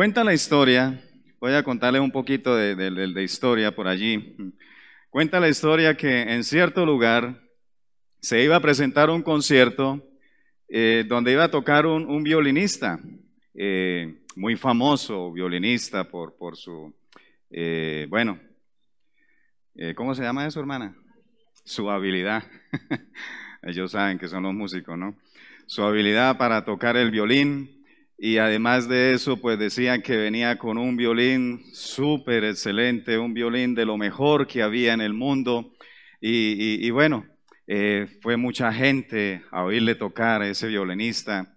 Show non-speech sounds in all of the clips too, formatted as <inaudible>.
Cuenta la historia, voy a contarles un poquito de, historia por allí. Cuenta la historia que en cierto lugar se iba a presentar un concierto eh, donde iba a tocar un, violinista, eh, muy famoso violinista por, por su, eh, bueno, ¿cómo se llama eso, hermana? Su habilidad. <laughs> Ellos saben que son los músicos, ¿no? Su habilidad para tocar el violín, y además de eso, pues decían que venía con un violín súper excelente, un violín de lo mejor que había en el mundo. Y, bueno, eh, fue mucha gente a oírle tocar a ese violinista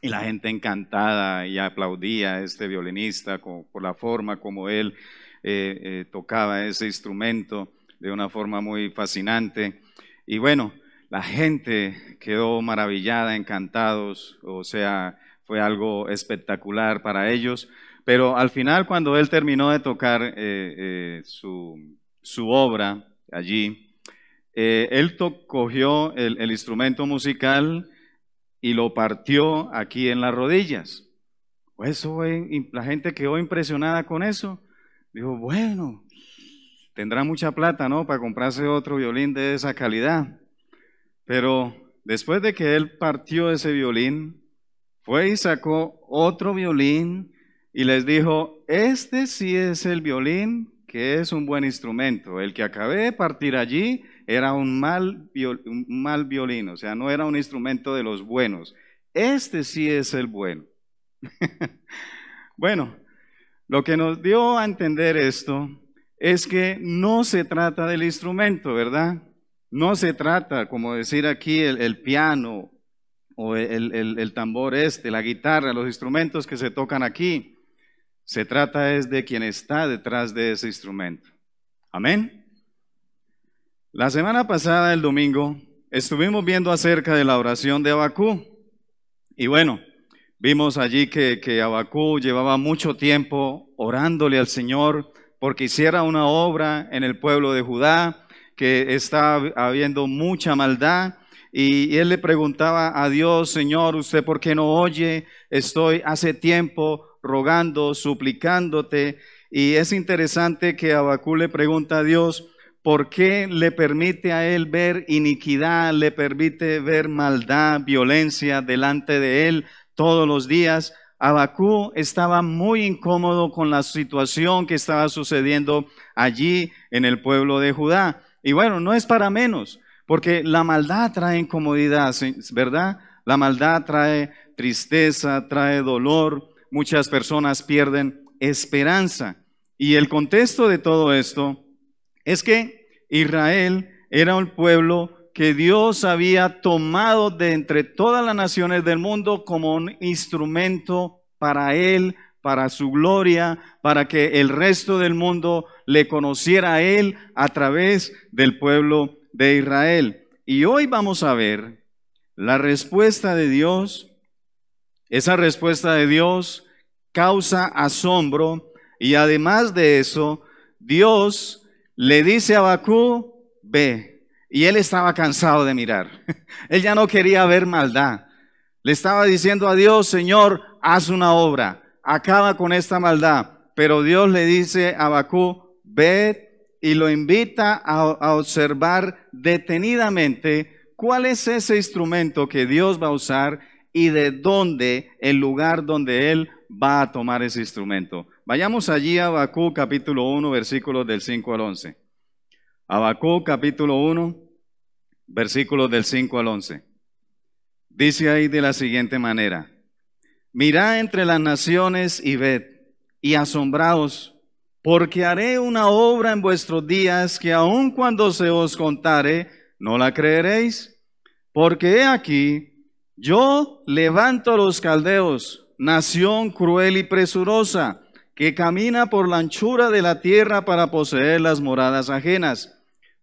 y la gente encantada y aplaudía a este violinista por la forma como él eh, eh, tocaba ese instrumento de una forma muy fascinante. Y bueno, la gente quedó maravillada, encantados, o sea, fue algo espectacular para ellos. Pero al final, cuando él terminó de tocar eh, eh, su, obra allí, él cogió el, el, instrumento musical y lo partió aquí en las rodillas. Eso, la gente quedó impresionada con eso. Dijo, bueno, tendrá mucha plata, ¿no? Para comprarse otro violín de esa calidad. Pero después de que él partió ese violín, fue y sacó otro violín y les dijo, este sí es el violín que es un buen instrumento. El que acabé de partir allí era un mal, un mal violín, o sea, no era un instrumento de los buenos. Este sí es el bueno. <laughs> bueno, lo que nos dio a entender esto es que no se trata del instrumento, ¿verdad? No se trata, como decir aquí, el, el piano o el, tambor este, la guitarra, los instrumentos que se tocan aquí. Se trata es de quien está detrás de ese instrumento. Amén. La semana pasada, el domingo, estuvimos viendo acerca de la oración de Abacú. Y bueno, vimos allí que, que Abacú llevaba mucho tiempo orándole al Señor porque hiciera una obra en el pueblo de Judá, que estaba habiendo mucha maldad y, él le preguntaba a Dios, Señor, ¿usted por qué no oye? Estoy hace tiempo rogando, suplicándote. Y es interesante que Abacú le pregunta a Dios, ¿por qué le permite a él ver iniquidad, le permite ver maldad, violencia delante de él todos los días? Abacú estaba muy incómodo con la situación que estaba sucediendo allí en el pueblo de Judá. Y bueno, no es para menos. Porque la maldad trae incomodidad, ¿verdad? La maldad trae tristeza, trae dolor. Muchas personas pierden esperanza. Y el contexto de todo esto es que Israel era un pueblo que Dios había tomado de entre todas las naciones del mundo como un instrumento para Él, para su gloria, para que el resto del mundo le conociera a Él a través del pueblo de Israel. Y hoy vamos a ver la respuesta de Dios. Esa respuesta de Dios causa asombro y además de eso, Dios le dice a Bakú, ve. Y él estaba cansado de mirar. <laughs> él ya no quería ver maldad. Le estaba diciendo a Dios, Señor, haz una obra, acaba con esta maldad. Pero Dios le dice a Bakú, ve y lo invita a, observar detenidamente cuál es ese instrumento que Dios va a usar y de dónde, el lugar donde Él va a tomar ese instrumento. Vayamos allí a Abacú capítulo 1, versículos del 5 al 11. Abacú capítulo 1, versículos del 5 al 11. Dice ahí de la siguiente manera, mirad entre las naciones y ved, y asombraos porque haré una obra en vuestros días que aun cuando se os contare, no la creeréis. Porque he aquí, yo levanto a los caldeos, nación cruel y presurosa, que camina por la anchura de la tierra para poseer las moradas ajenas.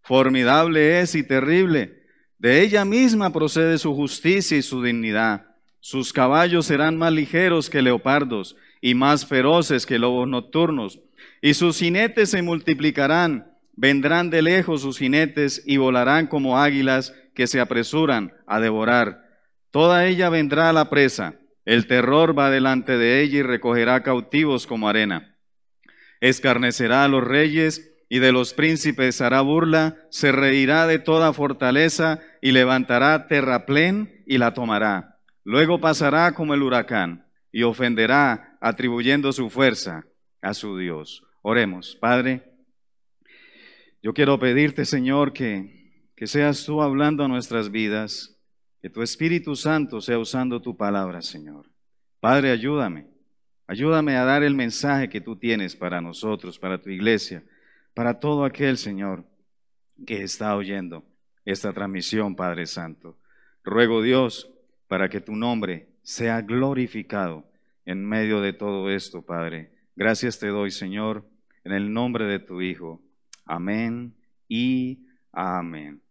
Formidable es y terrible. De ella misma procede su justicia y su dignidad. Sus caballos serán más ligeros que leopardos y más feroces que lobos nocturnos. Y sus jinetes se multiplicarán, vendrán de lejos sus jinetes y volarán como águilas que se apresuran a devorar. Toda ella vendrá a la presa, el terror va delante de ella y recogerá cautivos como arena. Escarnecerá a los reyes y de los príncipes hará burla, se reirá de toda fortaleza y levantará terraplén y la tomará. Luego pasará como el huracán y ofenderá atribuyendo su fuerza a su Dios. Oremos, Padre. Yo quiero pedirte, Señor, que, que seas tú hablando nuestras vidas, que tu Espíritu Santo sea usando tu palabra, Señor. Padre, ayúdame. Ayúdame a dar el mensaje que tú tienes para nosotros, para tu iglesia para todo aquel, Señor, que está oyendo esta transmisión, Padre Santo. Ruego, Dios, para que tu nombre sea glorificado en medio de todo esto, Padre. Gracias te doy, Señor, en el nombre de tu Hijo. Amén y amén.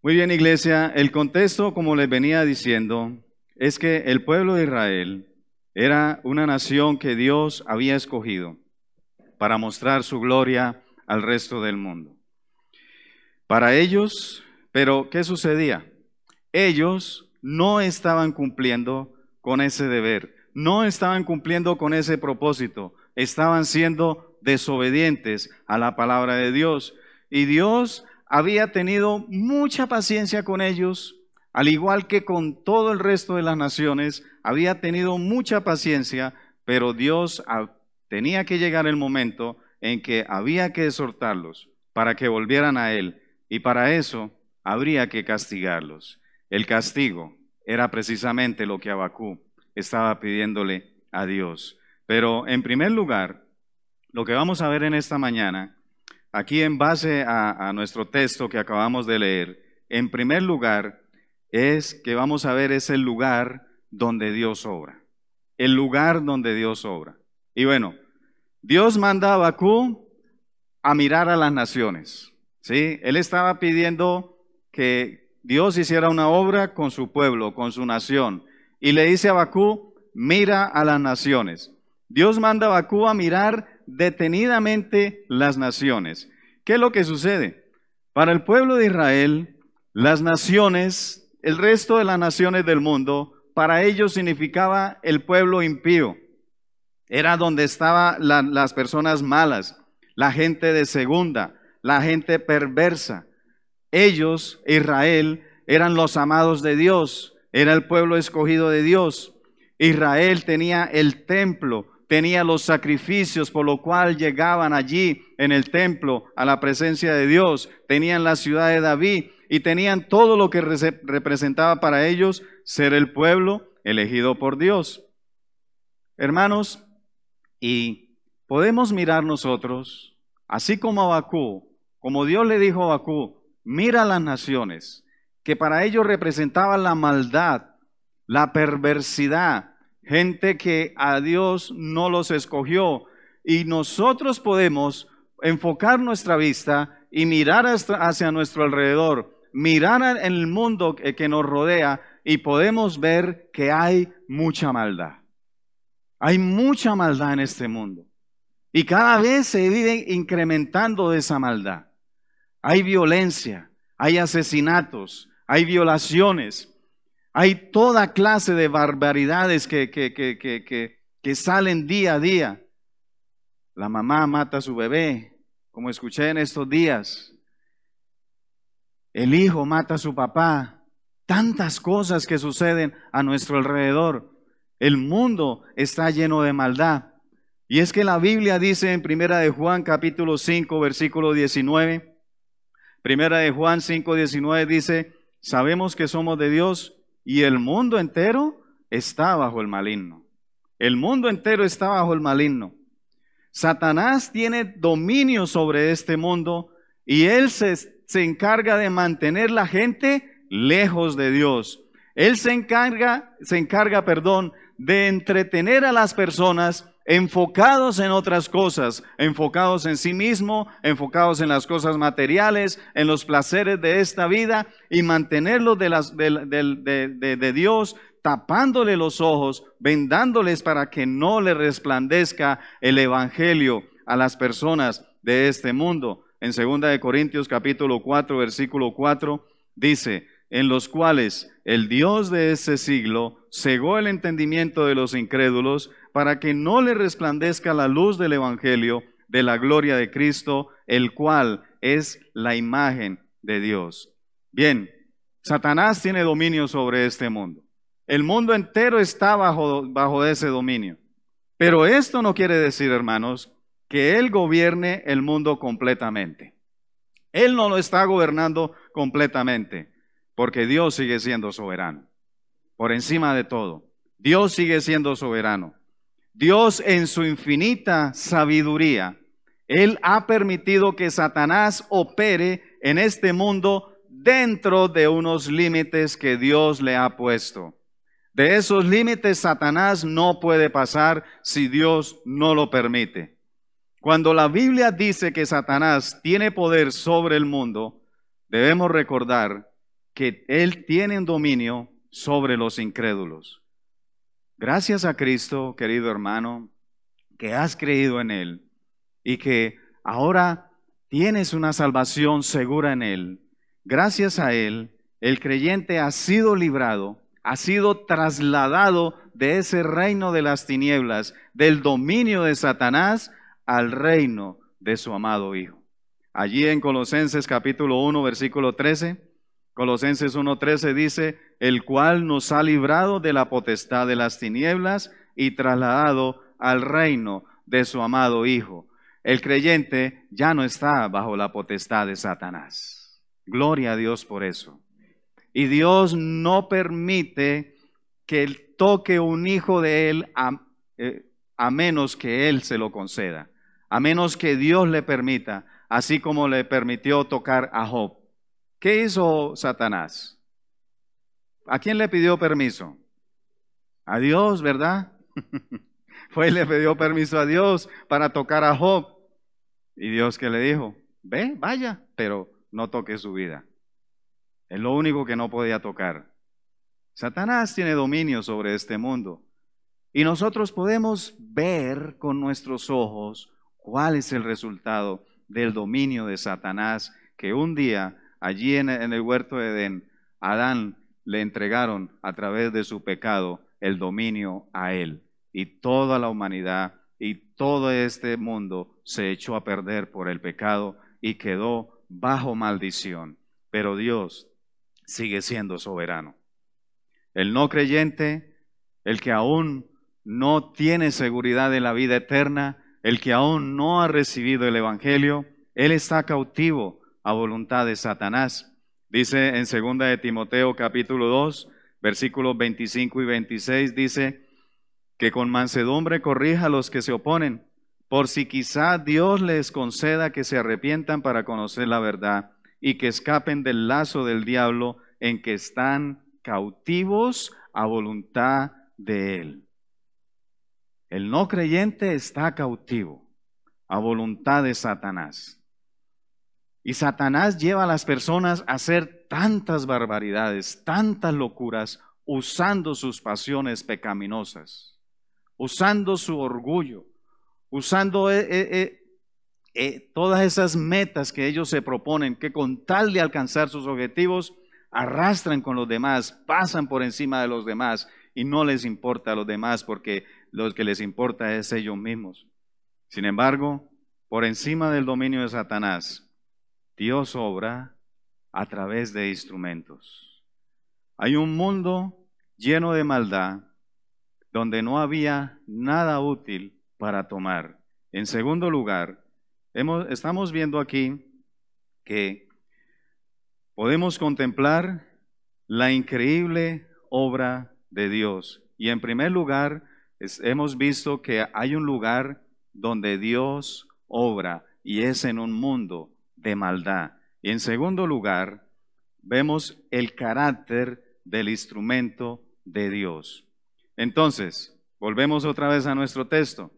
Muy bien, iglesia, el contexto, como les venía diciendo, es que el pueblo de Israel era una nación que Dios había escogido para mostrar su gloria al resto del mundo. Para ellos, pero ¿qué sucedía? Ellos no estaban cumpliendo con ese deber, no estaban cumpliendo con ese propósito, estaban siendo desobedientes a la palabra de Dios. Y Dios había tenido mucha paciencia con ellos, al igual que con todo el resto de las naciones, había tenido mucha paciencia, pero Dios tenía que llegar el momento en que había que exhortarlos para que volvieran a Él y para eso habría que castigarlos. El castigo era precisamente lo que Abacú estaba pidiéndole a Dios. Pero en primer lugar, lo que vamos a ver en esta mañana, aquí en base a, nuestro texto que acabamos de leer, en primer lugar es que vamos a ver es el lugar donde Dios obra. El lugar donde Dios obra. Y bueno, Dios manda a Bakú a mirar a las naciones. ¿sí? Él estaba pidiendo que Dios hiciera una obra con su pueblo, con su nación. Y le dice a Bakú, mira a las naciones. Dios manda a Bakú a mirar detenidamente las naciones. ¿Qué es lo que sucede? Para el pueblo de Israel, las naciones, el resto de las naciones del mundo, para ellos significaba el pueblo impío. Era donde estaban las personas malas, la gente de segunda, la gente perversa. Ellos, Israel, eran los amados de Dios, era el pueblo escogido de Dios. Israel tenía el templo, tenía los sacrificios por lo cual llegaban allí en el templo a la presencia de Dios, tenían la ciudad de David y tenían todo lo que representaba para ellos ser el pueblo elegido por Dios. Hermanos, y podemos mirar nosotros, así como Abacú, como Dios le dijo a Abacú, mira las naciones, que para ellos representaban la maldad, la perversidad, gente que a Dios no los escogió. Y nosotros podemos enfocar nuestra vista y mirar hacia nuestro alrededor, mirar en el mundo que nos rodea y podemos ver que hay mucha maldad. Hay mucha maldad en este mundo. Y cada vez se vive incrementando esa maldad. Hay violencia, hay asesinatos, hay violaciones, hay toda clase de barbaridades que, que, que, que, salen día a día. La mamá mata a su bebé, como escuché en estos días. El hijo mata a su papá. Tantas cosas que suceden a nuestro alrededor. El mundo está lleno de maldad. Y es que la Biblia dice en Primera de Juan capítulo 5 versículo 19, Primera de Juan 5 19 dice, sabemos que somos de Dios y el mundo entero está bajo el maligno. El mundo entero está bajo el maligno. Satanás tiene dominio sobre este mundo y él se, se encarga de mantener la gente lejos de Dios. Él se encarga, se encarga, perdón, de entretener a las personas enfocados en otras cosas, enfocados en sí mismo, enfocados en las cosas materiales, en los placeres de esta vida y mantenerlos de, las, de, Dios, tapándole los ojos, vendándoles para que no le resplandezca el evangelio a las personas de este mundo. En 2 de Corintios capítulo 4, versículo 4 dice, en los cuales el Dios de ese siglo cegó el entendimiento de los incrédulos para que no le resplandezca la luz del evangelio de la gloria de Cristo, el cual es la imagen de Dios. Bien, Satanás tiene dominio sobre este mundo. El mundo entero está bajo, bajo ese dominio. Pero esto no quiere decir, hermanos, que Él gobierne el mundo completamente. Él no lo está gobernando completamente, porque Dios sigue siendo soberano. Por encima de todo, Dios sigue siendo soberano. Dios en su infinita sabiduría, Él ha permitido que Satanás opere en este mundo dentro de unos límites que Dios le ha puesto. De esos límites Satanás no puede pasar si Dios no lo permite. Cuando la Biblia dice que Satanás tiene poder sobre el mundo, debemos recordar que Él tiene dominio sobre los incrédulos. Gracias a Cristo, querido hermano, que has creído en Él y que ahora tienes una salvación segura en Él. Gracias a Él, el creyente ha sido librado ha sido trasladado de ese reino de las tinieblas, del dominio de Satanás, al reino de su amado Hijo. Allí en Colosenses capítulo 1, versículo 13, Colosenses 1.13 dice, el cual nos ha librado de la potestad de las tinieblas y trasladado al reino de su amado Hijo. El creyente ya no está bajo la potestad de Satanás. Gloria a Dios por eso. Y Dios no permite que él toque un hijo de él eh, a, menos que él se lo conceda, a menos que Dios le permita, así como le permitió tocar a Job. ¿Qué hizo Satanás? ¿A quién le pidió permiso? A Dios, ¿verdad? <laughs> Fue y le pidió permiso a Dios para tocar a Job. Y Dios que le dijo, ve, vaya, pero no toque su vida. Es lo único que no podía tocar. Satanás tiene dominio sobre este mundo. Y nosotros podemos ver con nuestros ojos cuál es el resultado del dominio de Satanás que un día allí en el huerto de Edén, Adán le entregaron a través de su pecado el dominio a él. Y toda la humanidad y todo este mundo se echó a perder por el pecado y quedó bajo maldición. Pero Dios sigue siendo soberano. El no creyente, el que aún no tiene seguridad de la vida eterna, el que aún no ha recibido el Evangelio, él está cautivo a voluntad de Satanás. Dice en 2 de Timoteo capítulo 2, versículos 25 y 26, dice que con mansedumbre corrija a los que se oponen, por si quizá Dios les conceda que se arrepientan para conocer la verdad y que escapen del lazo del diablo en que están cautivos a voluntad de Él. El no creyente está cautivo a voluntad de Satanás. Y Satanás lleva a las personas a hacer tantas barbaridades, tantas locuras, usando sus pasiones pecaminosas, usando su orgullo, usando eh, eh, eh, todas esas metas que ellos se proponen, que con tal de alcanzar sus objetivos, arrastran con los demás, pasan por encima de los demás y no les importa a los demás porque lo que les importa es ellos mismos. Sin embargo, por encima del dominio de Satanás, Dios obra a través de instrumentos. Hay un mundo lleno de maldad donde no había nada útil para tomar. En segundo lugar, estamos viendo aquí que podemos contemplar la increíble obra de Dios. Y en primer lugar, hemos visto que hay un lugar donde Dios obra y es en un mundo de maldad. Y en segundo lugar, vemos el carácter del instrumento de Dios. Entonces, volvemos otra vez a nuestro texto.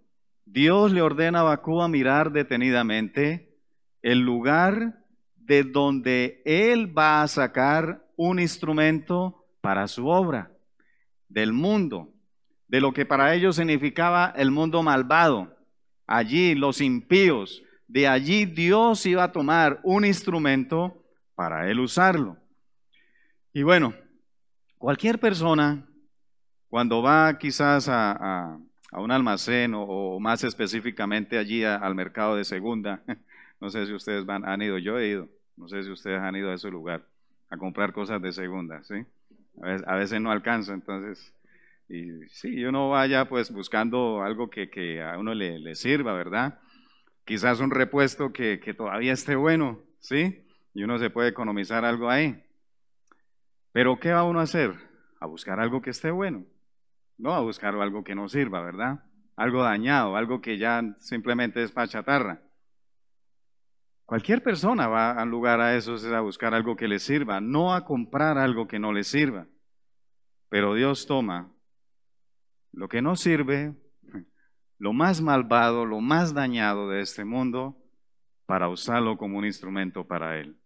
Dios le ordena a Bacú a mirar detenidamente el lugar de donde Él va a sacar un instrumento para su obra. del mundo, de lo que para ellos significaba el mundo malvado. Allí los impíos, de allí Dios iba a tomar un instrumento para él usarlo. Y bueno, cualquier persona, cuando va quizás a, un almacén o, más específicamente allí al mercado de segunda, <laughs> no sé si ustedes han ido, yo he ido, no sé si ustedes han ido a ese lugar a comprar cosas de segunda, ¿sí? A veces, no alcanza, entonces, y sí, uno vaya pues buscando algo que, a uno le, sirva, ¿verdad? Quizás un repuesto que, todavía esté bueno, ¿sí? Y uno se puede economizar algo ahí. Pero ¿qué va uno a hacer? A buscar algo que esté bueno, no a buscar algo que no sirva, ¿verdad? Algo dañado, algo que ya simplemente es pachatarra. Cualquier persona va a lugar a eso, es a buscar algo que le sirva, no a comprar algo que no le sirva. Pero Dios toma lo que no sirve, lo más malvado, lo más dañado de este mundo, para usarlo como un instrumento para Él.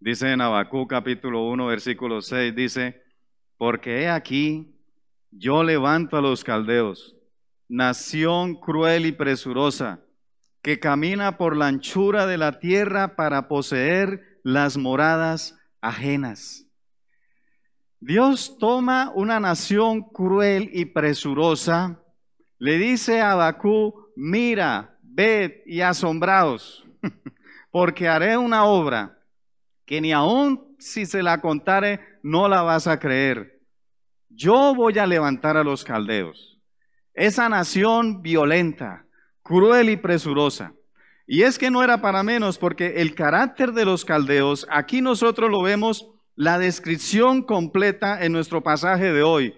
Dice en Abacú capítulo 1, versículo 6, dice, porque he aquí, yo levanto a los caldeos, nación cruel y presurosa, que camina por la anchura de la tierra para poseer las moradas ajenas. Dios toma una nación cruel y presurosa, le dice a Abacú, mira, ved y asombraos, <laughs> porque haré una obra que ni aun si se la contare no la vas a creer. Yo voy a levantar a los caldeos, esa nación violenta, cruel y presurosa. Y es que no era para menos, porque el carácter de los caldeos, aquí nosotros lo vemos la descripción completa en nuestro pasaje de hoy.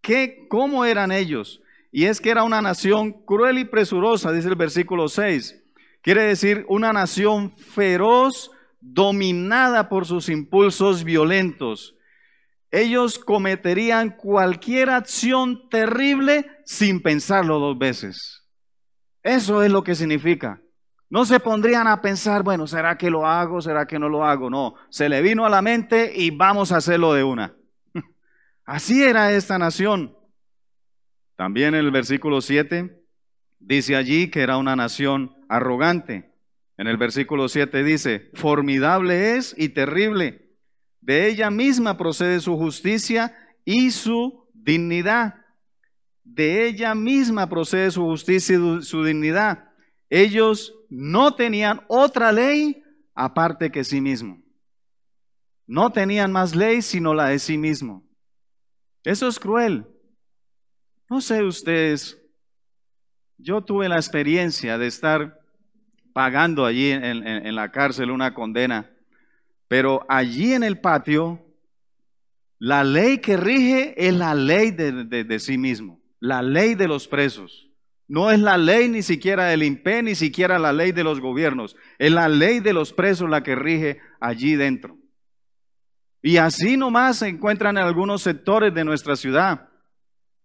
¿Qué, ¿Cómo eran ellos? Y es que era una nación cruel y presurosa, dice el versículo 6. Quiere decir una nación feroz, dominada por sus impulsos violentos. Ellos cometerían cualquier acción terrible sin pensarlo dos veces. Eso es lo que significa. No se pondrían a pensar, bueno, ¿será que lo hago? ¿Será que no lo hago? No, se le vino a la mente y vamos a hacerlo de una. <laughs> Así era esta nación. También en el versículo 7 dice allí que era una nación arrogante. En el versículo 7 dice, formidable es y terrible. De ella misma procede su justicia y su dignidad de ella misma procede su justicia y su dignidad. Ellos no tenían otra ley aparte que sí mismo. No tenían más ley sino la de sí mismo. Eso es cruel. No sé ustedes, yo tuve la experiencia de estar pagando allí en, la cárcel una condena, pero allí en el patio, la ley que rige es la ley de sí mismo la ley de los presos. No es la ley ni siquiera del INPE, ni siquiera la ley de los gobiernos. Es la ley de los presos la que rige allí dentro. Y así nomás se encuentran en algunos sectores de nuestra ciudad,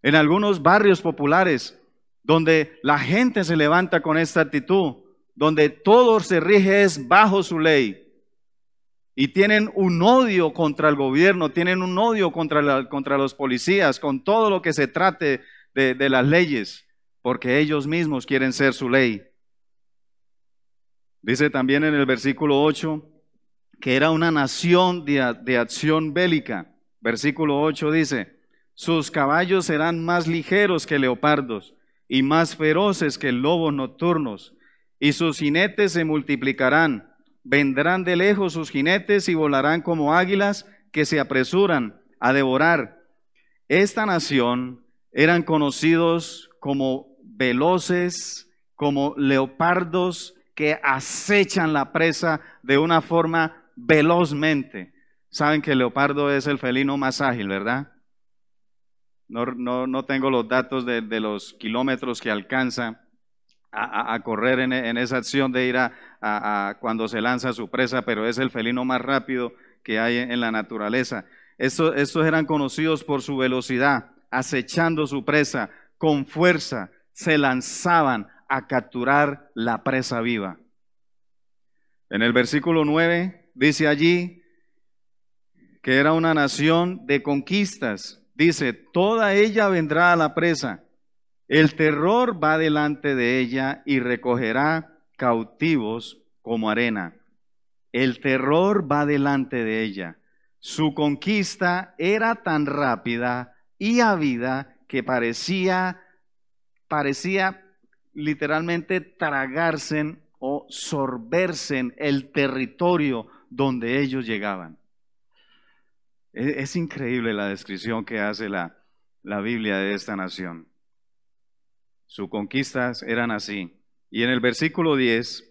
en algunos barrios populares, donde la gente se levanta con esta actitud, donde todo se rige es bajo su ley. Y tienen un odio contra el gobierno, tienen un odio contra, contra los policías, con todo lo que se trate de, las leyes, porque ellos mismos quieren ser su ley. Dice también en el versículo 8 que era una nación de, de, acción bélica. Versículo 8 dice, sus caballos serán más ligeros que leopardos y más feroces que lobos nocturnos, y sus jinetes se multiplicarán. Vendrán de lejos sus jinetes y volarán como águilas que se apresuran a devorar. Esta nación eran conocidos como veloces, como leopardos que acechan la presa de una forma velozmente. Saben que el leopardo es el felino más ágil, ¿verdad? No, no, tengo los datos de, los kilómetros que alcanza a, correr en, esa acción de ir a, cuando se lanza su presa, pero es el felino más rápido que hay en, la naturaleza. estos eran conocidos por su velocidad acechando su presa, con fuerza se lanzaban a capturar la presa viva. En el versículo 9 dice allí que era una nación de conquistas, Dice, toda ella vendrá a la presa. El terror va delante de ella y recogerá cautivos como arena. El terror va delante de ella. Su conquista era tan rápida y ávida que parecía, parecía literalmente tragarse o sorberse el territorio donde ellos llegaban. Es, increíble la descripción que hace la, la Biblia de esta nación. Sus conquistas eran así. Y en el versículo 10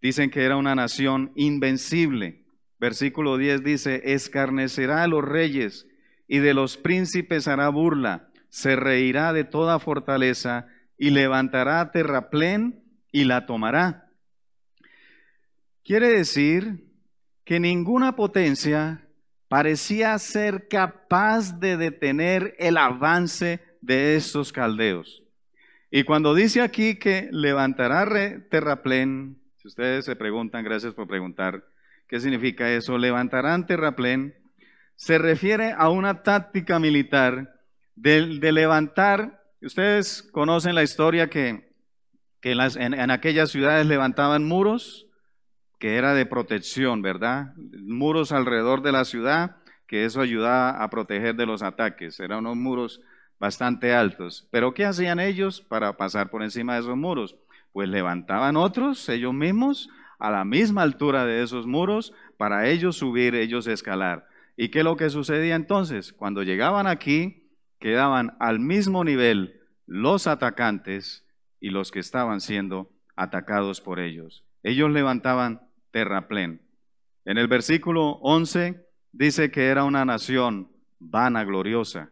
dicen que era una nación invencible. Versículo 10 dice, escarnecerá a los reyes y de los príncipes hará burla, se reirá de toda fortaleza y levantará terraplén y la tomará. Quiere decir que ninguna potencia parecía ser capaz de detener el avance de estos caldeos. Y cuando dice aquí que levantará terraplén, si ustedes se preguntan, gracias por preguntar, ¿qué significa eso? Levantarán terraplén, se refiere a una táctica militar de, levantar, ustedes conocen la historia que, que en aquellas ciudades levantaban muros, que era de protección, ¿verdad? Muros alrededor de la ciudad, que eso ayudaba a proteger de los ataques. Eran unos muros bastante altos. Pero ¿qué hacían ellos para pasar por encima de esos muros? Pues levantaban otros, ellos mismos, a la misma altura de esos muros, para ellos subir, ellos escalar. ¿Y qué es lo que sucedía entonces? Cuando llegaban aquí, quedaban al mismo nivel los atacantes y los que estaban siendo atacados por ellos. Ellos levantaban terraplén. En el versículo 11 dice que era una nación vana, gloriosa.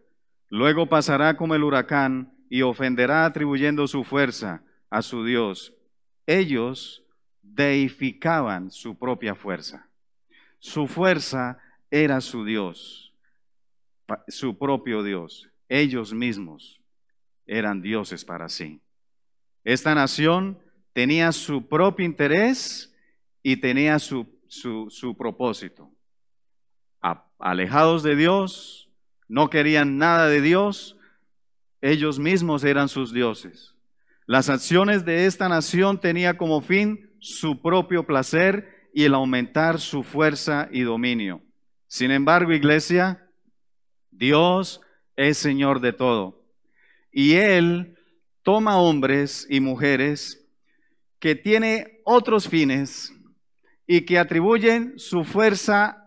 Luego pasará como el huracán y ofenderá atribuyendo su fuerza a su Dios. Ellos deificaban su propia fuerza. Su fuerza era su Dios, su propio Dios. Ellos mismos eran dioses para sí. Esta nación tenía su propio interés y tenía su, su, propósito. alejados de Dios, no querían nada de Dios, ellos mismos eran sus dioses. Las acciones de esta nación tenían como fin su propio placer y el aumentar su fuerza y dominio. Sin embargo, iglesia, Dios es Señor de todo. Y Él toma hombres y mujeres que tienen otros fines y que atribuyen su fuerza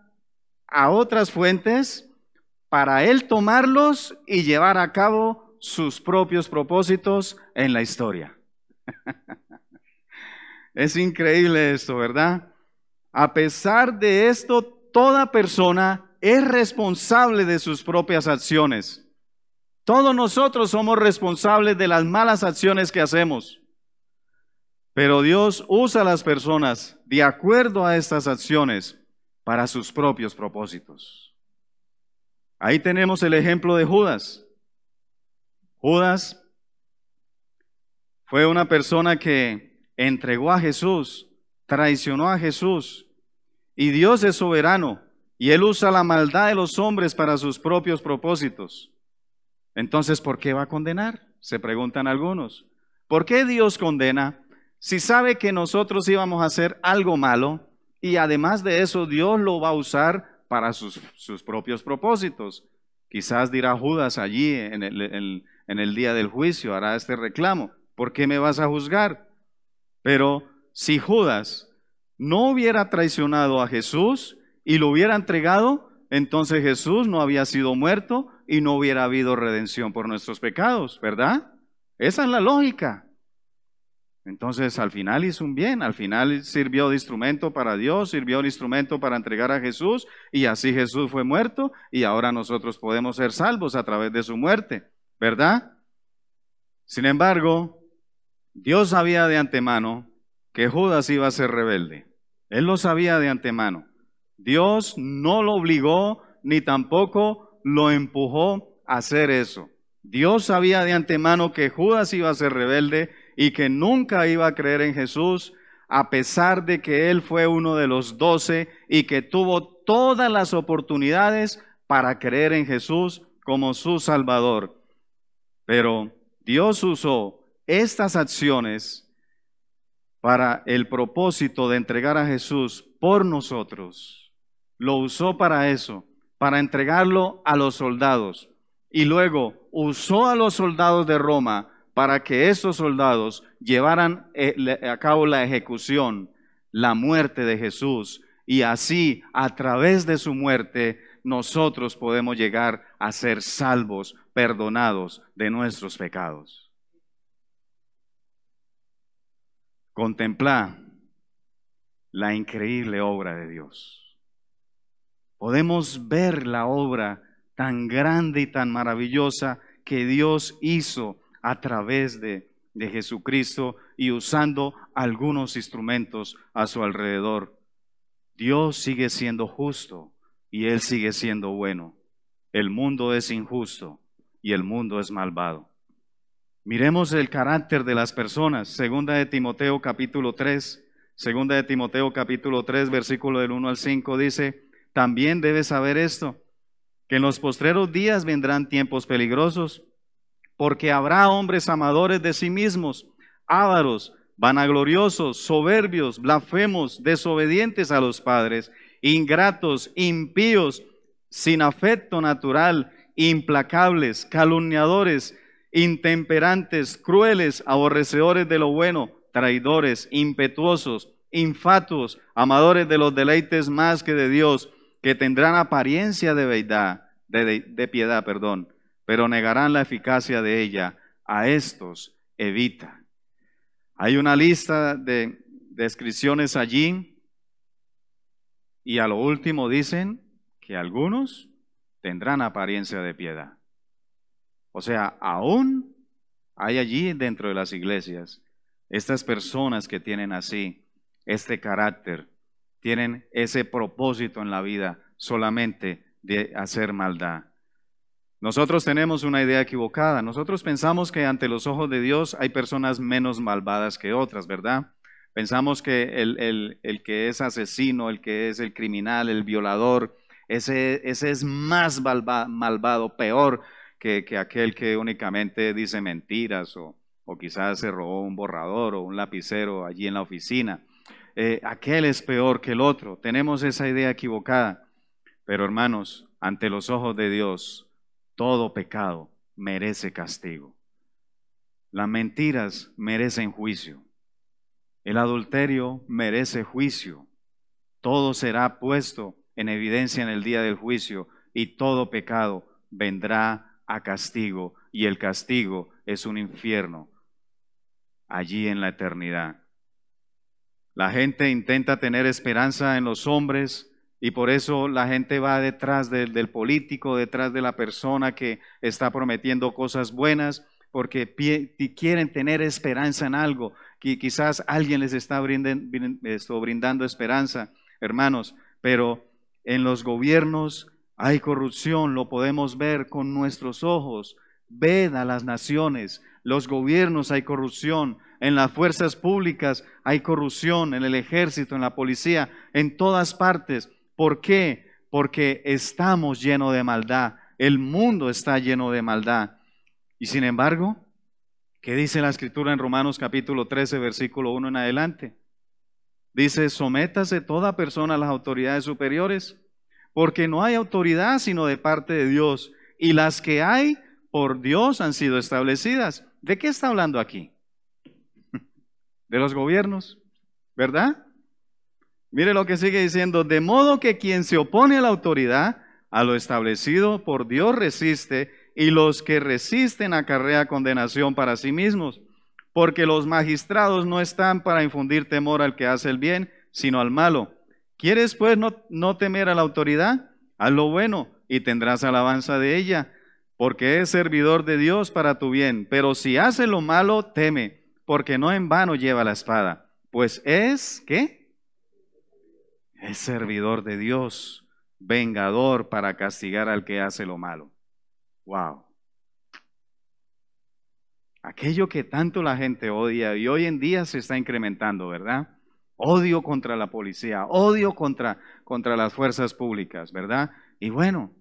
a otras fuentes para él tomarlos y llevar a cabo sus propios propósitos en la historia. <laughs> es increíble esto, ¿verdad? A pesar de esto, toda persona es responsable de sus propias acciones. Todos nosotros somos responsables de las malas acciones que hacemos. Pero Dios usa a las personas de acuerdo a estas acciones para sus propios propósitos. Ahí tenemos el ejemplo de Judas. Judas fue una persona que entregó a Jesús, traicionó a Jesús. Y Dios es soberano y Él usa la maldad de los hombres para sus propios propósitos. Entonces, ¿por qué va a condenar? Se preguntan algunos. ¿Por qué Dios condena si sabe que nosotros íbamos a hacer algo malo y además de eso Dios lo va a usar para sus, propios propósitos. Quizás dirá Judas allí en el, en el día del juicio, hará este reclamo, ¿por qué me vas a juzgar? Pero si Judas no hubiera traicionado a Jesús y lo hubiera entregado, entonces Jesús no había sido muerto y no hubiera habido redención por nuestros pecados, ¿verdad? Esa es la lógica. Entonces al final hizo un bien, al final sirvió de instrumento para Dios, sirvió de instrumento para entregar a Jesús y así Jesús fue muerto y ahora nosotros podemos ser salvos a través de su muerte, ¿verdad? Sin embargo, Dios sabía de antemano que Judas iba a ser rebelde. Él lo sabía de antemano. Dios no lo obligó ni tampoco lo empujó a hacer eso. Dios sabía de antemano que Judas iba a ser rebelde y que nunca iba a creer en Jesús, a pesar de que él fue uno de los doce y que tuvo todas las oportunidades para creer en Jesús como su Salvador. Pero Dios usó estas acciones para el propósito de entregar a Jesús por nosotros. Lo usó para eso, para entregarlo a los soldados. Y luego usó a los soldados de Roma para que esos soldados llevaran eh, a cabo la ejecución, la muerte de Jesús. Y así, a través de su muerte, nosotros podemos llegar a ser salvos, perdonados de nuestros pecados. Contemplar la increíble obra de Dios. Podemos ver la obra tan grande y tan maravillosa que Dios hizo a través de, de Jesucristo y usando algunos instrumentos a su alrededor. Dios sigue siendo justo y Él sigue siendo bueno. El mundo es injusto y el mundo es malvado. Miremos el carácter de las personas. Segunda de Timoteo capítulo 3. Segunda de Timoteo capítulo 3 versículo del 1 al 5 dice, también debes saber esto, que en los postreros días vendrán tiempos peligrosos, porque habrá hombres amadores de sí mismos, ávaros, vanagloriosos, soberbios, blasfemos, desobedientes a los padres, ingratos, impíos, sin afecto natural, implacables, calumniadores, intemperantes, crueles, aborrecedores de lo bueno, traidores, impetuosos, infatuos, amadores de los deleites más que de Dios, que tendrán apariencia de de piedad, perdón, pero negarán la eficacia de ella. A estos evita. Hay una lista de descripciones allí y a lo último dicen que algunos tendrán apariencia de piedad. O sea, aún hay allí dentro de las iglesias estas personas que tienen así este carácter, tienen ese propósito en la vida solamente de hacer maldad. Nosotros tenemos una idea equivocada. Nosotros pensamos que ante los ojos de Dios hay personas menos malvadas que otras, ¿verdad? Pensamos que el, que es asesino, el que es el criminal, el violador, ese, ese es más malvado, peor que, aquel que únicamente dice mentiras o, quizás se robó un borrador o un lapicero allí en la oficina. Eh, aquel es peor que el otro. Tenemos esa idea equivocada. Pero hermanos, ante los ojos de Dios, todo pecado merece castigo. Las mentiras merecen juicio. El adulterio merece juicio. Todo será puesto en evidencia en el día del juicio y todo pecado vendrá a castigo y el castigo es un infierno allí en la eternidad. La gente intenta tener esperanza en los hombres, y por eso la gente va detrás del, político, detrás de la persona que está prometiendo cosas buenas, porque quieren tener esperanza en algo. que quizás alguien les está brindando esperanza, hermanos, pero en los gobiernos hay corrupción, lo podemos ver con nuestros ojos. Ved a las naciones, los gobiernos hay corrupción, en las fuerzas públicas hay corrupción, en el ejército, en la policía, en todas partes. ¿Por qué? Porque estamos llenos de maldad. El mundo está lleno de maldad. Y sin embargo, ¿qué dice la escritura en Romanos capítulo 13, versículo 1 en adelante? Dice, sométase toda persona a las autoridades superiores, porque no hay autoridad sino de parte de Dios, y las que hay por Dios han sido establecidas. ¿De qué está hablando aquí? <laughs> De los gobiernos, ¿verdad? Mire lo que sigue diciendo, de modo que quien se opone a la autoridad, a lo establecido por Dios resiste, y los que resisten acarrea condenación para sí mismos, porque los magistrados no están para infundir temor al que hace el bien, sino al malo. ¿Quieres pues no, no temer a la autoridad? Haz lo bueno y tendrás alabanza de ella, porque es servidor de Dios para tu bien. Pero si hace lo malo, teme, porque no en vano lleva la espada, pues es, ¿qué? Es servidor de Dios, vengador para castigar al que hace lo malo. Wow. Aquello que tanto la gente odia y hoy en día se está incrementando, ¿verdad? Odio contra la policía, odio contra, contra las fuerzas públicas, ¿verdad? Y bueno,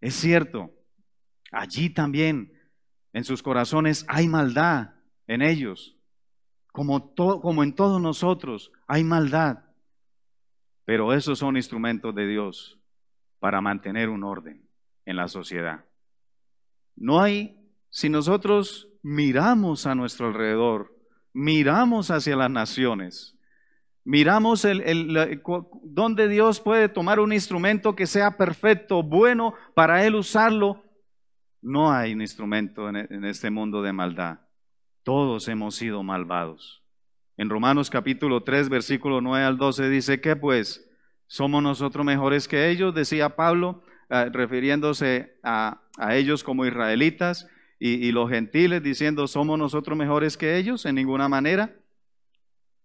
es cierto, Allí también, en sus corazones, hay maldad en ellos. Como, como en todos nosotros, hay maldad. Pero esos son instrumentos de Dios para mantener un orden en la sociedad. No hay, si nosotros miramos a nuestro alrededor, miramos hacia las naciones, miramos el, donde Dios puede tomar un instrumento que sea perfecto, bueno, para Él usarlo, no hay un instrumento en, en este mundo de maldad. Todos hemos sido malvados. En Romanos capítulo 3, versículo 9 al 12 dice que pues somos nosotros mejores que ellos, decía Pablo, eh, refiriéndose a, ellos como israelitas y, los gentiles, diciendo, ¿somos nosotros mejores que ellos? En ninguna manera,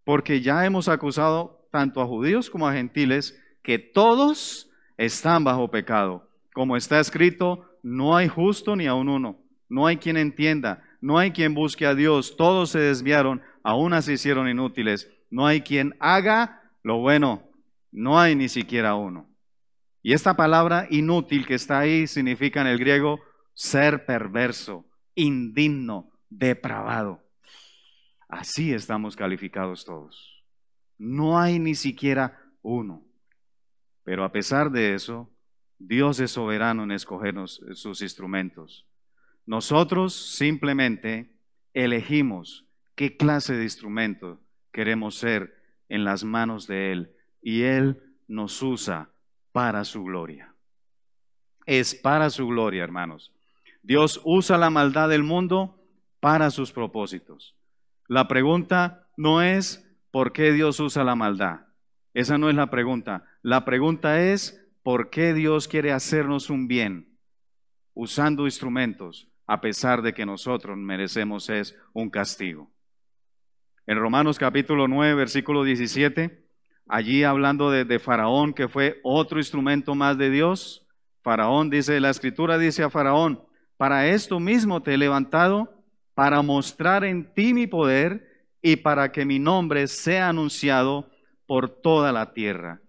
porque ya hemos acusado tanto a judíos como a gentiles que todos están bajo pecado. Como está escrito, no hay justo ni aun uno, no hay quien entienda, no hay quien busque a Dios, todos se desviaron, aún se hicieron inútiles, no hay quien haga lo bueno, no hay ni siquiera uno. Y esta palabra inútil que está ahí significa en el griego ser perverso, indigno, depravado. Así estamos calificados todos. No hay ni siquiera uno. Pero a pesar de eso, Dios es soberano en escogernos sus instrumentos. Nosotros simplemente elegimos qué clase de instrumento queremos ser en las manos de Él y Él nos usa para su gloria. Es para su gloria, hermanos. Dios usa la maldad del mundo para sus propósitos. La pregunta no es por qué Dios usa la maldad. Esa no es la pregunta. La pregunta es por qué Dios quiere hacernos un bien usando instrumentos a pesar de que nosotros merecemos es un castigo. En Romanos capítulo 9, versículo 17, allí hablando de, Faraón, que fue otro instrumento más de Dios. Faraón dice, la escritura dice a Faraón, para esto mismo te he levantado, para mostrar en ti mi poder y para que mi nombre sea anunciado por toda la tierra.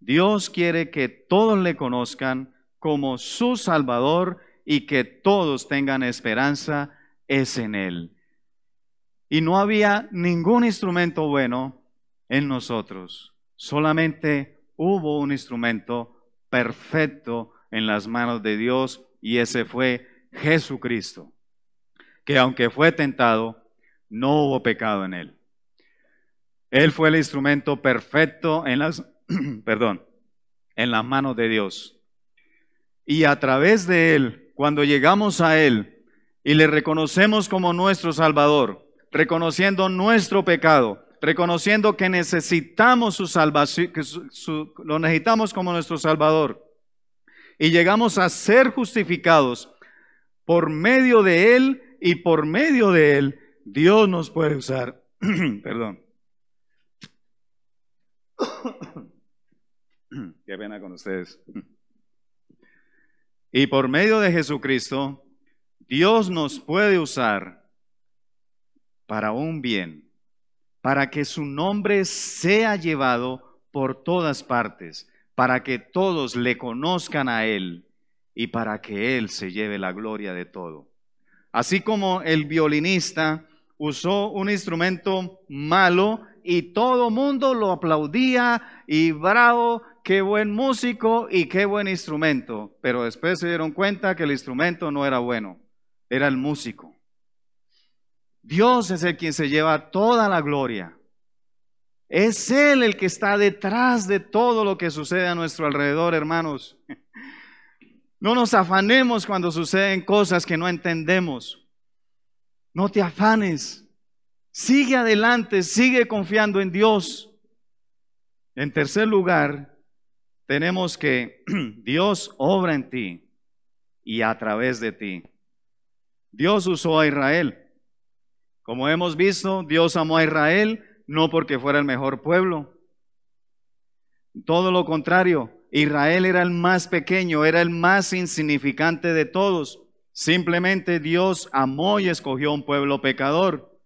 Dios quiere que todos le conozcan como su Salvador y que todos tengan esperanza es en Él. Y no había ningún instrumento bueno en nosotros. Solamente hubo un instrumento perfecto en las manos de Dios y ese fue Jesucristo, que aunque fue tentado, no hubo pecado en él. Él fue el instrumento perfecto en las, <clears throat> perdón, en las manos de Dios. Y a través de él, cuando llegamos a él y le reconocemos como nuestro Salvador, reconociendo nuestro pecado, reconociendo que necesitamos su salvación, que lo necesitamos como nuestro Salvador. Y llegamos a ser justificados por medio de Él y por medio de Él, Dios nos puede usar. <clears throat> Perdón. <clears throat> Qué pena con ustedes. <clears throat> Y por medio de Jesucristo, Dios nos puede usar para un bien para que su nombre sea llevado por todas partes, para que todos le conozcan a Él y para que Él se lleve la gloria de todo. Así como el violinista usó un instrumento malo y todo mundo lo aplaudía y bravo, qué buen músico y qué buen instrumento, pero después se dieron cuenta que el instrumento no era bueno, era el músico. Dios es el quien se lleva toda la gloria. Es Él el que está detrás de todo lo que sucede a nuestro alrededor, hermanos. <laughs> No nos afanemos cuando suceden cosas que no entendemos. No te afanes. Sigue adelante, sigue confiando en Dios. En tercer lugar, tenemos que <clears throat> Dios obra en ti y a través de ti. Dios usó a Israel. Como hemos visto, Dios amó a Israel no porque fuera el mejor pueblo. Todo lo contrario, Israel era el más pequeño, era el más insignificante de todos. Simplemente Dios amó y escogió un pueblo pecador.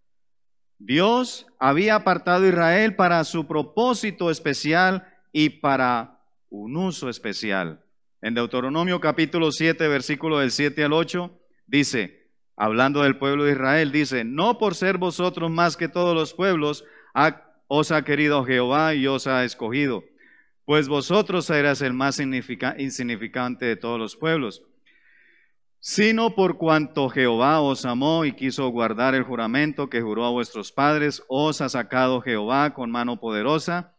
Dios había apartado a Israel para su propósito especial y para un uso especial. En Deuteronomio capítulo 7, versículo del 7 al 8, dice, hablando del pueblo de Israel, dice, no por ser vosotros más que todos los pueblos, os ha querido Jehová y os ha escogido, pues vosotros eras el más insignificante de todos los pueblos sino por cuanto Jehová os amó y quiso guardar el juramento que juró a vuestros padres, os ha sacado Jehová con mano poderosa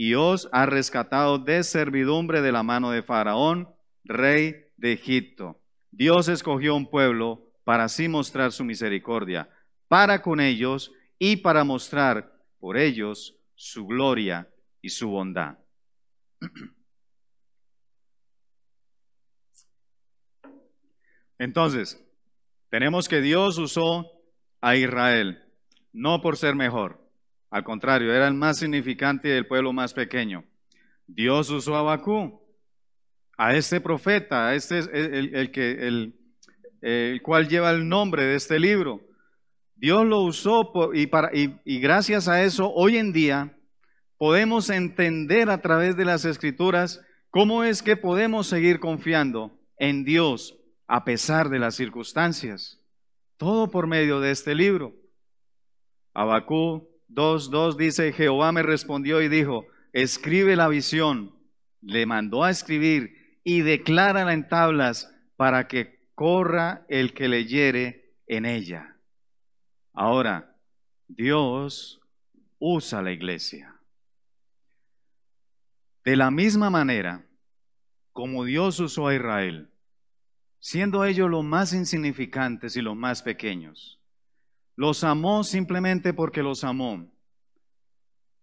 y os ha rescatado de servidumbre de la mano de Faraón, rey de Egipto. Dios escogió un pueblo para así mostrar su misericordia para con ellos y para mostrar por ellos su gloria y su bondad. <clears throat> Entonces, tenemos que Dios usó a Israel, no por ser mejor, al contrario, era el más significante del pueblo más pequeño. Dios usó a Bakú, a este profeta, a este es el, que, el, el, cual lleva el nombre de este libro. Dios lo usó y, para, y gracias a eso hoy en día podemos entender a través de las escrituras cómo es que podemos seguir confiando en Dios a pesar de las circunstancias. Todo por medio de este libro. Abacú 2.2 dice, Jehová me respondió y dijo, escribe la visión. Le mandó a escribir y declárala en tablas para que corra el que leyere en ella. Ahora, Dios usa la iglesia. De la misma manera como Dios usó a Israel, siendo ellos los más insignificantes y los más pequeños. Los amó simplemente porque los amó.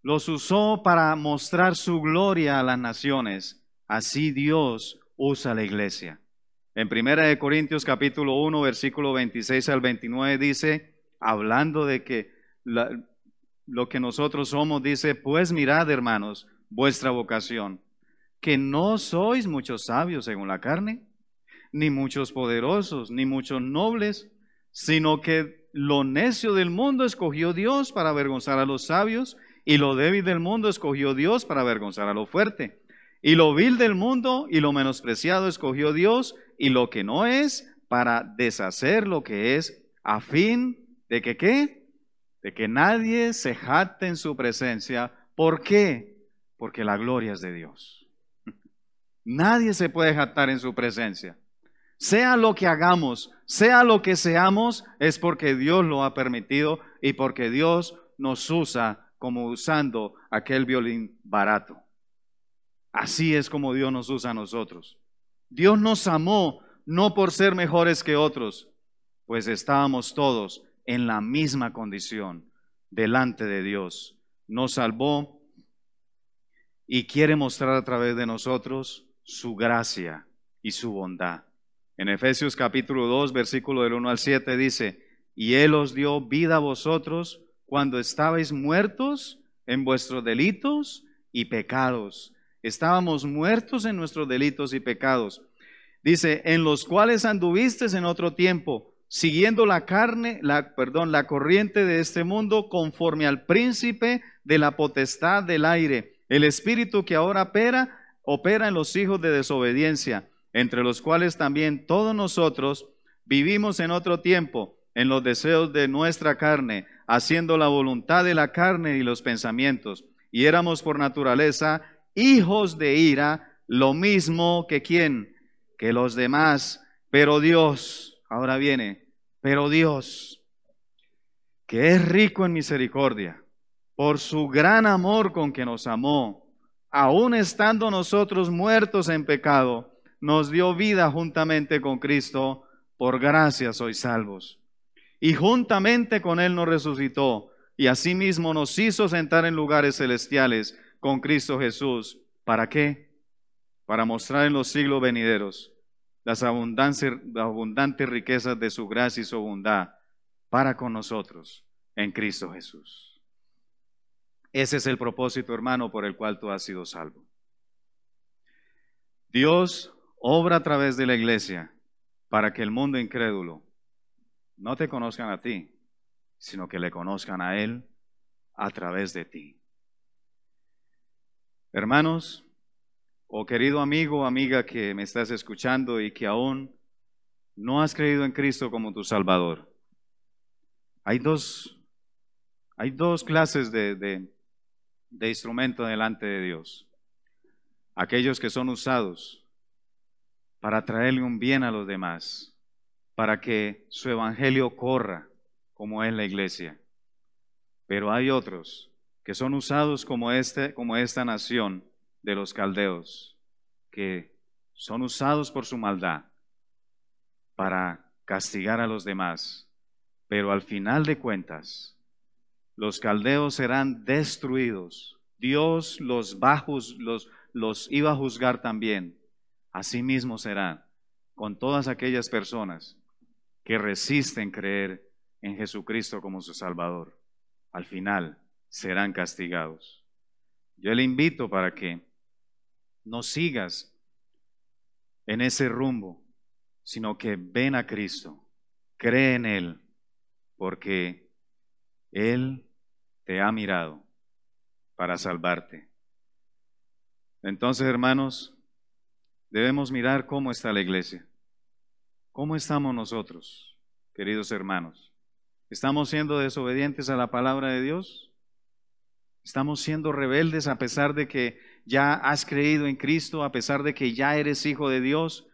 Los usó para mostrar su gloria a las naciones. Así Dios usa la iglesia. En Primera de Corintios capítulo 1, versículo 26 al 29 dice, hablando de que lo que nosotros somos, dice, pues mirad hermanos, vuestra vocación, que no sois muchos sabios según la carne ni muchos poderosos, ni muchos nobles, sino que lo necio del mundo escogió Dios para avergonzar a los sabios, y lo débil del mundo escogió Dios para avergonzar a lo fuerte. Y lo vil del mundo y lo menospreciado escogió Dios, y lo que no es, para deshacer lo que es, a fin de que qué? De que nadie se jacte en su presencia. ¿Por qué? Porque la gloria es de Dios. <laughs> Nadie se puede jactar en su presencia. Sea lo que hagamos, sea lo que seamos, es porque Dios lo ha permitido y porque Dios nos usa como usando aquel violín barato. Así es como Dios nos usa a nosotros. Dios nos amó no por ser mejores que otros, pues estábamos todos en la misma condición delante de Dios. Nos salvó y quiere mostrar a través de nosotros su gracia y su bondad. En Efesios capítulo 2, versículo del 1 al 7 dice, y Él os dio vida a vosotros cuando estabais muertos en vuestros delitos y pecados. Estábamos muertos en nuestros delitos y pecados. Dice, en los cuales anduvisteis en otro tiempo, siguiendo la carne, la, perdón, la corriente de este mundo conforme al príncipe de la potestad del aire, el espíritu que ahora opera, opera en los hijos de desobediencia entre los cuales también todos nosotros vivimos en otro tiempo en los deseos de nuestra carne, haciendo la voluntad de la carne y los pensamientos. Y éramos por naturaleza hijos de ira, lo mismo que quién, que los demás. Pero Dios, ahora viene, pero Dios, que es rico en misericordia, por su gran amor con que nos amó, aun estando nosotros muertos en pecado, nos dio vida juntamente con Cristo, por gracia sois salvos. Y juntamente con Él nos resucitó, y asimismo nos hizo sentar en lugares celestiales con Cristo Jesús. ¿Para qué? Para mostrar en los siglos venideros las abundantes riquezas de su gracia y su bondad para con nosotros en Cristo Jesús. Ese es el propósito, hermano, por el cual tú has sido salvo. Dios obra a través de la iglesia para que el mundo incrédulo no te conozcan a ti, sino que le conozcan a Él a través de ti. Hermanos, o querido amigo o amiga que me estás escuchando y que aún no has creído en Cristo como tu Salvador. Hay dos, hay dos clases de, de, de instrumento delante de Dios. Aquellos que son usados para traerle un bien a los demás, para que su evangelio corra como es la iglesia. Pero hay otros que son usados como, este, como esta nación de los caldeos, que son usados por su maldad para castigar a los demás. Pero al final de cuentas, los caldeos serán destruidos. Dios los, bajos, los, los iba a juzgar también. Asimismo será con todas aquellas personas que resisten creer en Jesucristo como su Salvador. Al final serán castigados. Yo le invito para que no sigas en ese rumbo, sino que ven a Cristo, cree en Él, porque Él te ha mirado para salvarte. Entonces, hermanos, debemos mirar cómo está la iglesia. ¿Cómo estamos nosotros, queridos hermanos? ¿Estamos siendo desobedientes a la palabra de Dios? ¿Estamos siendo rebeldes a pesar de que ya has creído en Cristo, a pesar de que ya eres hijo de Dios?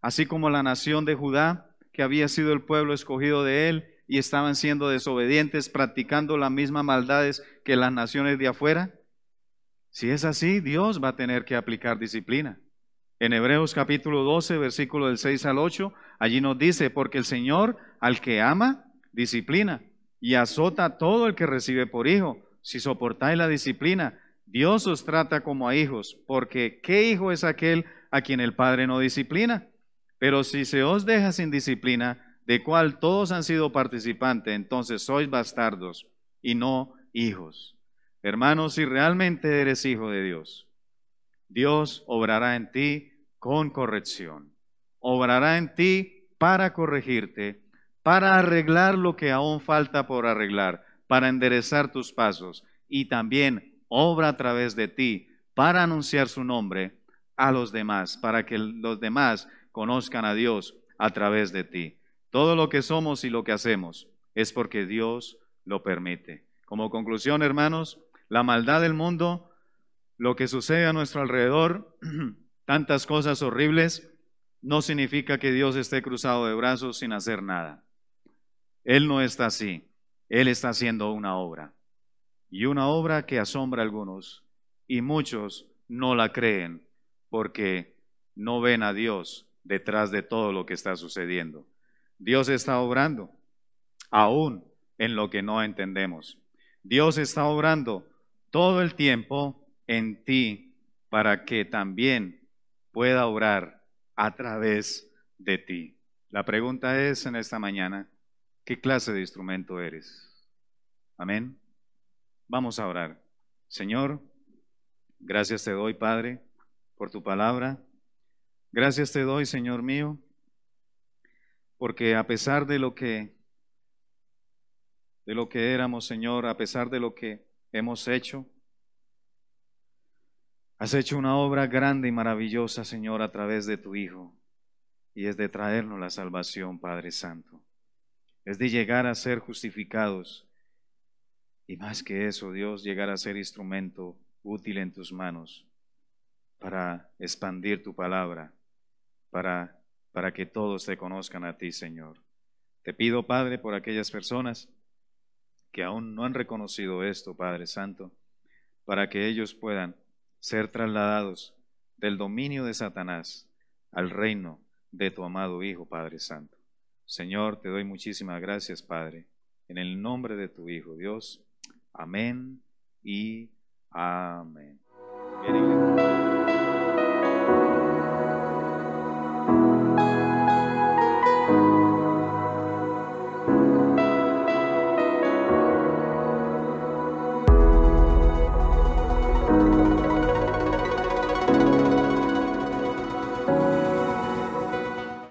Así como la nación de Judá, que había sido el pueblo escogido de Él y estaban siendo desobedientes, practicando las mismas maldades que las naciones de afuera. Si es así, Dios va a tener que aplicar disciplina. En Hebreos capítulo 12, versículo del 6 al 8, allí nos dice, porque el Señor al que ama, disciplina y azota a todo el que recibe por hijo. Si soportáis la disciplina, Dios os trata como a hijos, porque ¿qué hijo es aquel a quien el Padre no disciplina? Pero si se os deja sin disciplina, de cual todos han sido participantes, entonces sois bastardos y no hijos. Hermanos, si realmente eres hijo de Dios, Dios obrará en ti con corrección. Obrará en ti para corregirte, para arreglar lo que aún falta por arreglar, para enderezar tus pasos y también obra a través de ti para anunciar su nombre a los demás, para que los demás conozcan a Dios a través de ti. Todo lo que somos y lo que hacemos es porque Dios lo permite. Como conclusión, hermanos, la maldad del mundo, lo que sucede a nuestro alrededor, <clears throat> tantas cosas horribles, no significa que Dios esté cruzado de brazos sin hacer nada. Él no está así. Él está haciendo una obra. Y una obra que asombra a algunos y muchos no la creen porque no ven a Dios detrás de todo lo que está sucediendo. Dios está obrando aún en lo que no entendemos. Dios está obrando todo el tiempo en ti para que también pueda obrar a través de ti. La pregunta es en esta mañana, ¿qué clase de instrumento eres? Amén. Vamos a orar. Señor, gracias te doy, Padre, por tu palabra. Gracias te doy, Señor mío, porque a pesar de lo que de lo que éramos, Señor, a pesar de lo que hemos hecho. Has hecho una obra grande y maravillosa, Señor, a través de tu Hijo, y es de traernos la salvación, Padre Santo. Es de llegar a ser justificados, y más que eso, Dios, llegar a ser instrumento útil en tus manos para expandir tu palabra, para, para que todos te conozcan a ti, Señor. Te pido, Padre, por aquellas personas que aún no han reconocido esto, Padre Santo, para que ellos puedan ser trasladados del dominio de Satanás al reino de tu amado Hijo, Padre Santo. Señor, te doy muchísimas gracias, Padre, en el nombre de tu Hijo, Dios. Amén y amén.